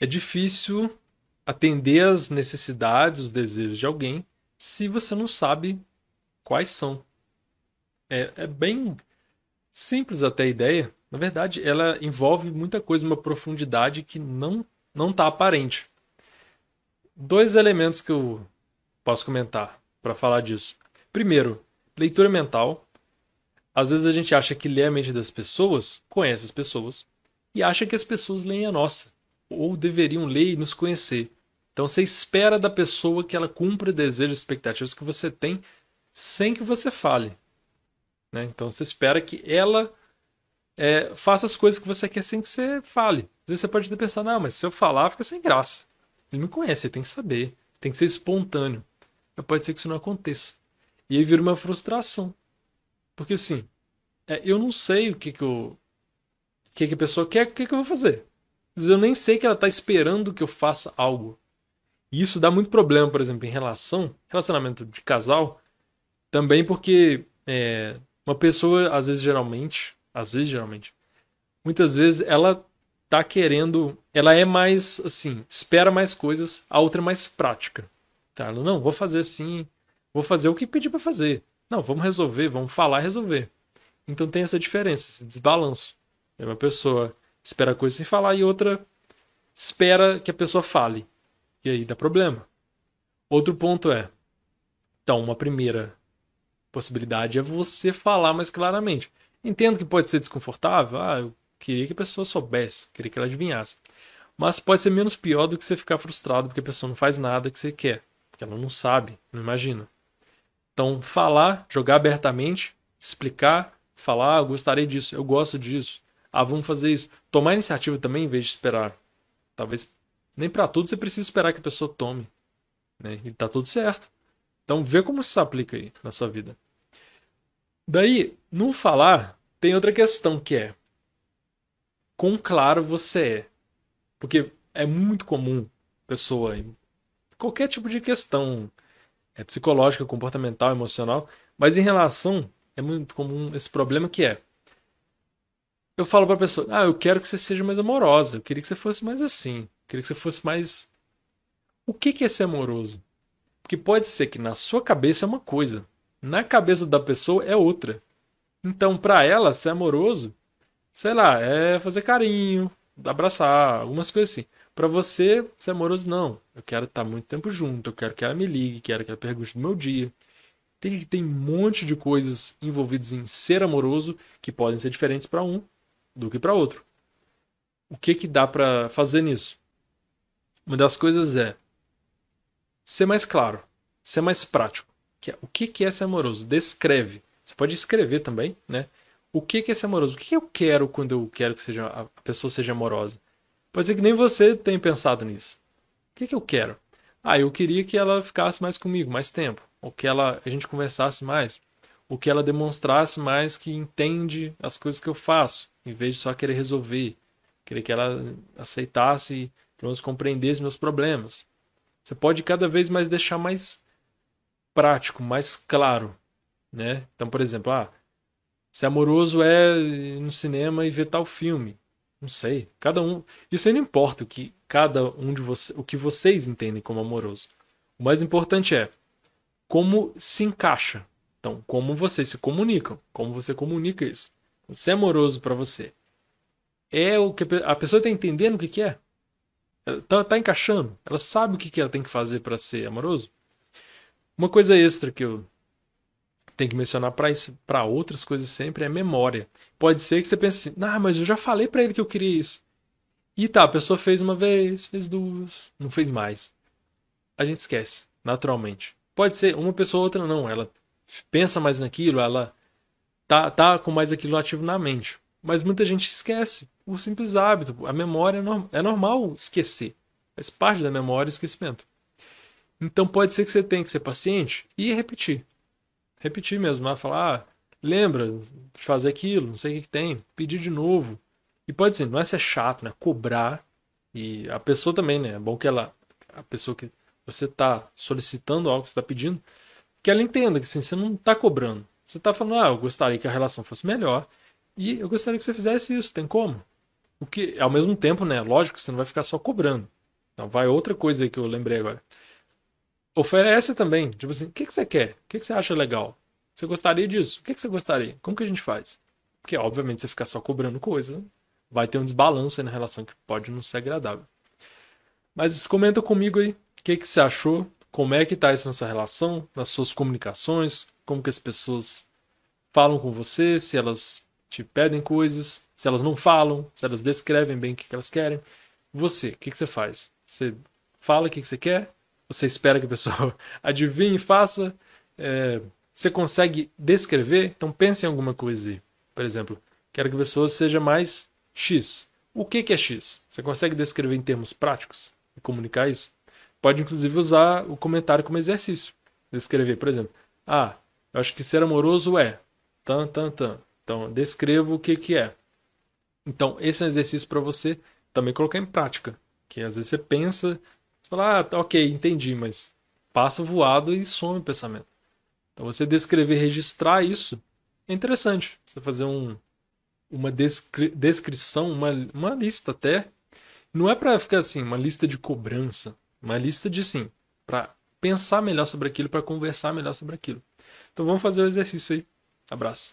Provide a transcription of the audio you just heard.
é difícil atender as necessidades, os desejos de alguém se você não sabe quais são. É, é bem simples até a ideia. Na verdade, ela envolve muita coisa, uma profundidade que não não está aparente. Dois elementos que eu posso comentar para falar disso. Primeiro, leitura mental. Às vezes a gente acha que lê a mente das pessoas, conhece as pessoas, e acha que as pessoas leem a nossa, ou deveriam ler e nos conhecer. Então você espera da pessoa que ela cumpra desejos e expectativas que você tem sem que você fale. Né? Então você espera que ela é, faça as coisas que você quer sem que você fale. Às vezes você pode ter pensado, não, mas se eu falar fica sem graça. Ele me conhece, ele tem que saber, tem que ser espontâneo. Mas pode ser que isso não aconteça. E aí vira uma frustração. Porque assim, é, eu não sei o que, que, eu, o que, que a pessoa quer, o que, que eu vou fazer. Eu nem sei que ela está esperando que eu faça algo. E isso dá muito problema, por exemplo, em relação, relacionamento de casal, também porque é, uma pessoa, às vezes, geralmente, às vezes, geralmente, muitas vezes ela tá querendo, ela é mais, assim, espera mais coisas, a outra é mais prática. Tá? Ela, não, vou fazer assim, vou fazer o que pedir para fazer. Não, vamos resolver, vamos falar e resolver. Então tem essa diferença, esse desbalanço. É uma pessoa espera coisa sem falar e outra espera que a pessoa fale. E aí dá problema. Outro ponto é, então, uma primeira possibilidade é você falar mais claramente. Entendo que pode ser desconfortável. Ah, eu queria que a pessoa soubesse, queria que ela adivinhasse. Mas pode ser menos pior do que você ficar frustrado porque a pessoa não faz nada que você quer, porque ela não sabe, não imagina. Então, falar, jogar abertamente, explicar, falar, ah, eu gostaria disso, eu gosto disso. Ah, vamos fazer isso. Tomar iniciativa também em vez de esperar. Talvez nem para tudo você precisa esperar que a pessoa tome. Né? E tá tudo certo. Então vê como isso se aplica aí na sua vida. Daí, no falar, tem outra questão que é quão claro você é. Porque é muito comum pessoa em qualquer tipo de questão é psicológica, comportamental, emocional, mas em relação é muito comum esse problema que é eu falo para a pessoa: "Ah, eu quero que você seja mais amorosa, eu queria que você fosse mais assim". Queria que você fosse mais. O que, que é ser amoroso? Porque pode ser que na sua cabeça é uma coisa, na cabeça da pessoa é outra. Então, para ela, ser amoroso, sei lá, é fazer carinho, abraçar, algumas coisas assim. Para você, ser amoroso, não. Eu quero estar muito tempo junto, eu quero que ela me ligue, quero que ela pergunte do meu dia. Tem, tem um monte de coisas envolvidas em ser amoroso que podem ser diferentes para um do que para outro. O que que dá para fazer nisso? Uma das coisas é ser mais claro, ser mais prático. Que é, o que, que é ser amoroso? Descreve. Você pode escrever também, né? O que, que é ser amoroso? O que, que eu quero quando eu quero que seja, a pessoa seja amorosa? Pode ser que nem você tenha pensado nisso. O que, que eu quero? Ah, eu queria que ela ficasse mais comigo, mais tempo. Ou que ela, a gente conversasse mais. Ou que ela demonstrasse mais que entende as coisas que eu faço, em vez de só querer resolver. Queria que ela aceitasse pelo menos compreender os meus problemas. Você pode cada vez mais deixar mais prático, mais claro, né? Então, por exemplo, ah, ser amoroso é ir no cinema e ver tal filme. Não sei, cada um, isso aí não importa o que cada um de vocês, o que vocês entendem como amoroso. O mais importante é como se encaixa. Então, como vocês se comunicam, como você comunica isso. Ser amoroso para você é o que a pessoa está entendendo o que, que é. Tá, tá encaixando. Ela sabe o que, que ela tem que fazer para ser amoroso. Uma coisa extra que eu tenho que mencionar para outras coisas sempre é memória. Pode ser que você pense assim, ah, mas eu já falei para ele que eu queria isso. E tá, a pessoa fez uma vez, fez duas, não fez mais. A gente esquece, naturalmente. Pode ser uma pessoa ou outra não, ela pensa mais naquilo, ela tá, tá com mais aquilo ativo na mente. Mas muita gente esquece o simples hábito. A memória é, é normal esquecer. Faz parte da memória o esquecimento. Então pode ser que você tenha que ser paciente e repetir. Repetir mesmo. Falar, ah, lembra de fazer aquilo, não sei o que, tem. Pedir de novo. E pode ser, não é ser chato, né? Cobrar. E a pessoa também, né? É bom que ela. A pessoa que você está solicitando algo que você está pedindo, que ela entenda que assim, você não está cobrando. Você está falando, ah, eu gostaria que a relação fosse melhor. E eu gostaria que você fizesse isso. Tem como? O que, ao mesmo tempo, né? Lógico, você não vai ficar só cobrando. Então, vai outra coisa aí que eu lembrei agora. Oferece também. Tipo assim, o que, que você quer? O que, que você acha legal? Você gostaria disso? O que, que você gostaria? Como que a gente faz? Porque, obviamente, você ficar só cobrando coisa, vai ter um desbalanço aí na relação que pode não ser agradável. Mas comenta comigo aí o que, que você achou, como é que tá isso na sua relação, nas suas comunicações, como que as pessoas falam com você, se elas te pedem coisas, se elas não falam, se elas descrevem bem o que elas querem. Você, o que, que você faz? Você fala o que, que você quer? Você espera que a pessoa adivinhe e faça? É, você consegue descrever? Então pense em alguma coisa aí. Por exemplo, quero que a pessoa seja mais X. O que, que é X? Você consegue descrever em termos práticos e comunicar isso? Pode inclusive usar o comentário como exercício. Descrever, por exemplo, ah, acho que ser amoroso é tan, tan, tan. Então, descrevo o que, que é. Então, esse é um exercício para você também colocar em prática. Que às vezes você pensa, você fala, ah, tá, ok, entendi, mas passa voado e some o pensamento. Então, você descrever, registrar isso é interessante. Você fazer um, uma descri descrição, uma, uma lista até. Não é para ficar assim, uma lista de cobrança. Uma lista de sim, para pensar melhor sobre aquilo, para conversar melhor sobre aquilo. Então vamos fazer o exercício aí. Abraço.